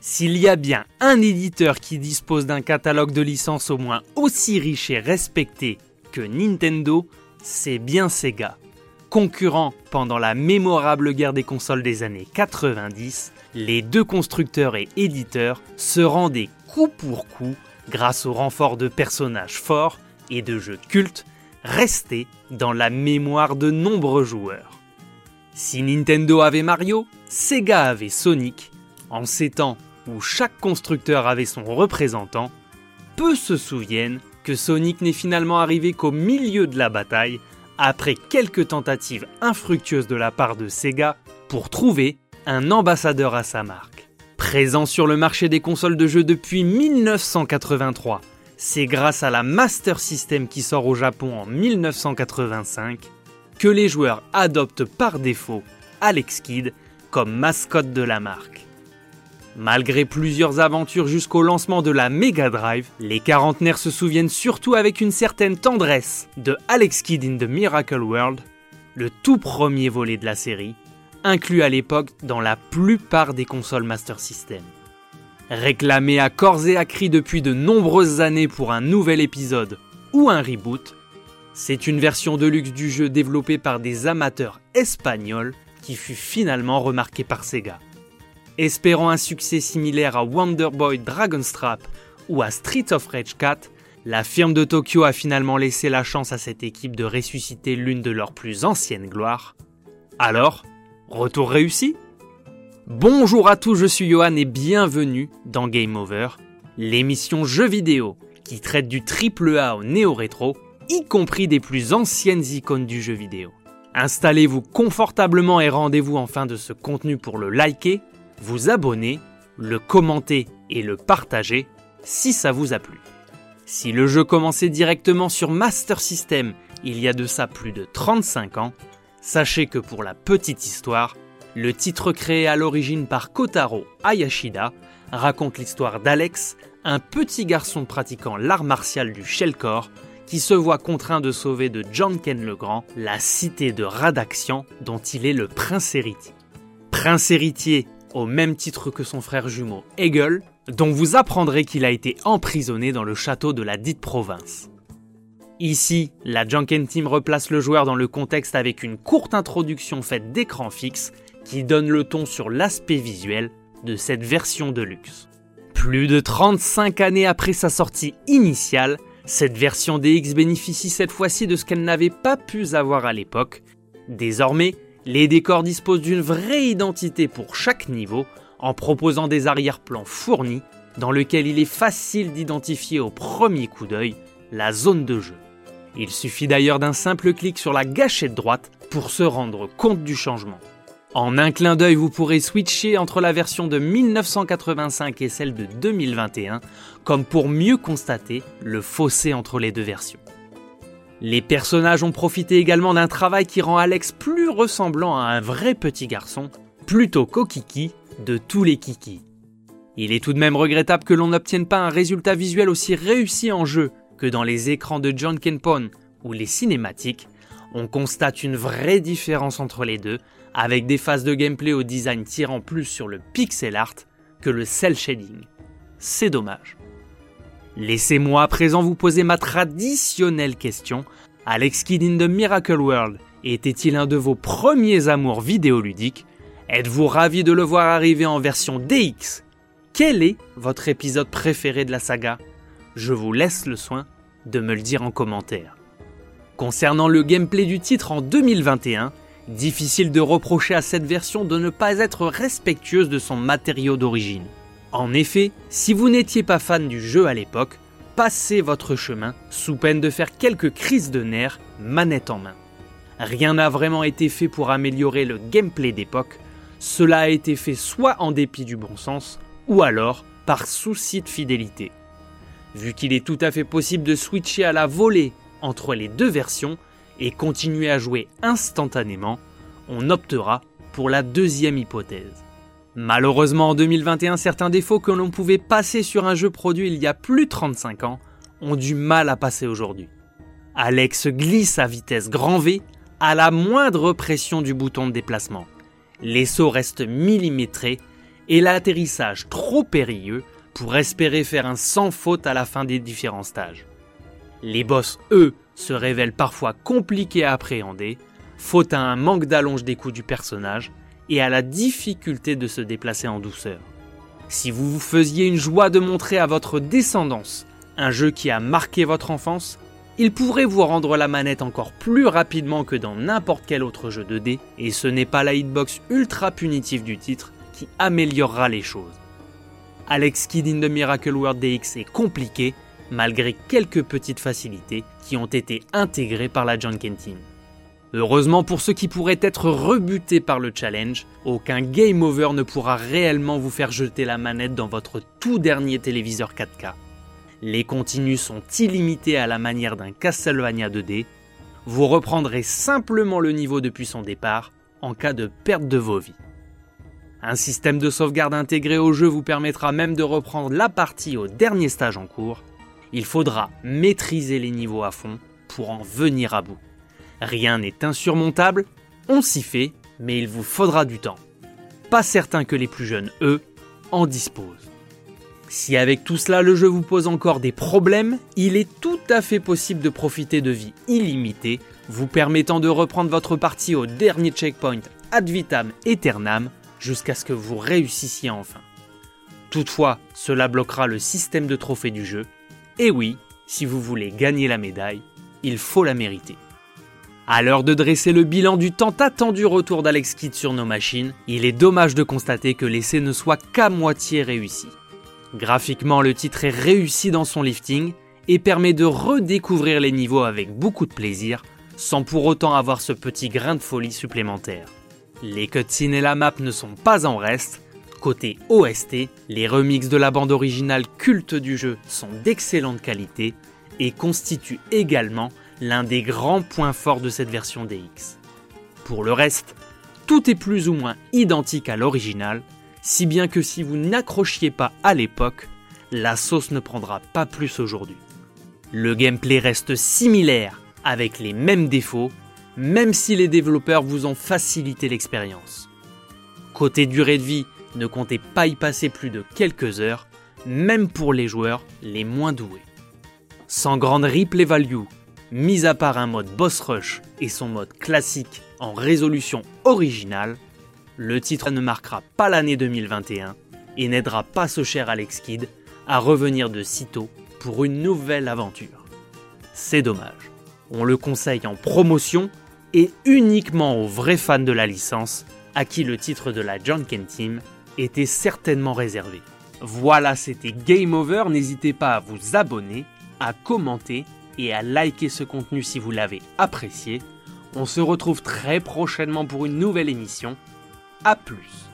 S'il y a bien un éditeur qui dispose d'un catalogue de licences au moins aussi riche et respecté que Nintendo, c'est bien Sega. Concurrents pendant la mémorable guerre des consoles des années 90, les deux constructeurs et éditeurs se rendaient coup pour coup grâce au renfort de personnages forts et de jeux cultes restés dans la mémoire de nombreux joueurs. Si Nintendo avait Mario, Sega avait Sonic, en ces temps où chaque constructeur avait son représentant, peu se souviennent que Sonic n'est finalement arrivé qu'au milieu de la bataille, après quelques tentatives infructueuses de la part de Sega pour trouver un ambassadeur à sa marque. Présent sur le marché des consoles de jeux depuis 1983, c'est grâce à la Master System qui sort au Japon en 1985 que les joueurs adoptent par défaut Alex Kidd comme mascotte de la marque. Malgré plusieurs aventures jusqu'au lancement de la Mega Drive, les quarantenaires se souviennent surtout avec une certaine tendresse de Alex Kidd in the Miracle World, le tout premier volet de la série, inclus à l'époque dans la plupart des consoles Master System. Réclamé à corps et à cri depuis de nombreuses années pour un nouvel épisode ou un reboot, c'est une version de luxe du jeu développée par des amateurs espagnols qui fut finalement remarquée par Sega. Espérant un succès similaire à Wonder Boy Dragonstrap ou à Street of Rage 4, la firme de Tokyo a finalement laissé la chance à cette équipe de ressusciter l'une de leurs plus anciennes gloires. Alors, retour réussi Bonjour à tous, je suis Johan et bienvenue dans Game Over, l'émission jeux vidéo qui traite du triple A au néo-rétro, y compris des plus anciennes icônes du jeu vidéo. Installez-vous confortablement et rendez-vous en fin de ce contenu pour le liker, vous abonner, le commenter et le partager si ça vous a plu. Si le jeu commençait directement sur Master System il y a de ça plus de 35 ans, sachez que pour la petite histoire, le titre créé à l'origine par Kotaro Ayashida raconte l'histoire d'Alex, un petit garçon pratiquant l'art martial du shellcore qui se voit contraint de sauver de John Ken le Grand la cité de Radaxian dont il est le prince héritier. Prince héritier au même titre que son frère jumeau Hegel, dont vous apprendrez qu'il a été emprisonné dans le château de la dite province. Ici, la Junken Team replace le joueur dans le contexte avec une courte introduction faite d'écran fixe qui donne le ton sur l'aspect visuel de cette version de luxe. Plus de 35 années après sa sortie initiale, cette version DX bénéficie cette fois-ci de ce qu'elle n'avait pas pu avoir à l'époque. Désormais, les décors disposent d'une vraie identité pour chaque niveau en proposant des arrière-plans fournis dans lesquels il est facile d'identifier au premier coup d'œil la zone de jeu. Il suffit d'ailleurs d'un simple clic sur la gâchette droite pour se rendre compte du changement. En un clin d'œil, vous pourrez switcher entre la version de 1985 et celle de 2021, comme pour mieux constater le fossé entre les deux versions. Les personnages ont profité également d'un travail qui rend Alex plus ressemblant à un vrai petit garçon, plutôt qu'au Kiki de tous les Kiki. Il est tout de même regrettable que l'on n'obtienne pas un résultat visuel aussi réussi en jeu que dans les écrans de John Kenpon ou les cinématiques. On constate une vraie différence entre les deux, avec des phases de gameplay au design tirant plus sur le pixel art que le cel shading. C'est dommage. Laissez-moi à présent vous poser ma traditionnelle question. Alex Kidd in the Miracle World était-il un de vos premiers amours vidéoludiques? Êtes-vous ravi de le voir arriver en version DX Quel est votre épisode préféré de la saga? Je vous laisse le soin de me le dire en commentaire. Concernant le gameplay du titre en 2021, difficile de reprocher à cette version de ne pas être respectueuse de son matériau d'origine. En effet, si vous n'étiez pas fan du jeu à l'époque, passez votre chemin sous peine de faire quelques crises de nerfs manette en main. Rien n'a vraiment été fait pour améliorer le gameplay d'époque, cela a été fait soit en dépit du bon sens, ou alors par souci de fidélité. Vu qu'il est tout à fait possible de switcher à la volée entre les deux versions et continuer à jouer instantanément, on optera pour la deuxième hypothèse. Malheureusement, en 2021, certains défauts que l'on pouvait passer sur un jeu produit il y a plus de 35 ans ont du mal à passer aujourd'hui. Alex glisse à vitesse grand V à la moindre pression du bouton de déplacement. Les sauts restent millimétrés et l'atterrissage trop périlleux pour espérer faire un sans faute à la fin des différents stages. Les boss, eux, se révèlent parfois compliqués à appréhender, faute à un manque d'allonge des coups du personnage et à la difficulté de se déplacer en douceur. Si vous vous faisiez une joie de montrer à votre descendance un jeu qui a marqué votre enfance, il pourrait vous rendre la manette encore plus rapidement que dans n'importe quel autre jeu 2D, et ce n'est pas la hitbox ultra punitive du titre qui améliorera les choses. Alex Kidd in the Miracle World DX est compliqué, malgré quelques petites facilités qui ont été intégrées par la John Team. Heureusement pour ceux qui pourraient être rebutés par le challenge, aucun game over ne pourra réellement vous faire jeter la manette dans votre tout dernier téléviseur 4K. Les continues sont illimités à la manière d'un Castlevania 2D. Vous reprendrez simplement le niveau depuis son départ en cas de perte de vos vies. Un système de sauvegarde intégré au jeu vous permettra même de reprendre la partie au dernier stage en cours. Il faudra maîtriser les niveaux à fond pour en venir à bout. Rien n'est insurmontable, on s'y fait, mais il vous faudra du temps. Pas certain que les plus jeunes, eux, en disposent. Si avec tout cela le jeu vous pose encore des problèmes, il est tout à fait possible de profiter de vie illimitée, vous permettant de reprendre votre partie au dernier checkpoint ad vitam aeternam jusqu'à ce que vous réussissiez enfin. Toutefois, cela bloquera le système de trophées du jeu, et oui, si vous voulez gagner la médaille, il faut la mériter. À l'heure de dresser le bilan du tant attendu retour d'Alex Kidd sur nos machines, il est dommage de constater que l'essai ne soit qu'à moitié réussi. Graphiquement, le titre est réussi dans son lifting et permet de redécouvrir les niveaux avec beaucoup de plaisir, sans pour autant avoir ce petit grain de folie supplémentaire. Les cutscenes et la map ne sont pas en reste. Côté OST, les remixes de la bande originale culte du jeu sont d'excellente qualité et constituent également l'un des grands points forts de cette version DX. Pour le reste, tout est plus ou moins identique à l'original si bien que si vous n'accrochiez pas à l'époque, la sauce ne prendra pas plus aujourd'hui. Le gameplay reste similaire, avec les mêmes défauts, même si les développeurs vous ont facilité l'expérience. Côté durée de vie, ne comptez pas y passer plus de quelques heures, même pour les joueurs les moins doués. Sans grande replay value, mis à part un mode boss rush et son mode classique en résolution originale, le titre ne marquera pas l'année 2021 et n'aidera pas ce cher Alex Kidd à revenir de sitôt pour une nouvelle aventure. C'est dommage. On le conseille en promotion et uniquement aux vrais fans de la licence à qui le titre de la John Team était certainement réservé. Voilà, c'était Game Over. N'hésitez pas à vous abonner, à commenter et à liker ce contenu si vous l'avez apprécié. On se retrouve très prochainement pour une nouvelle émission. A plus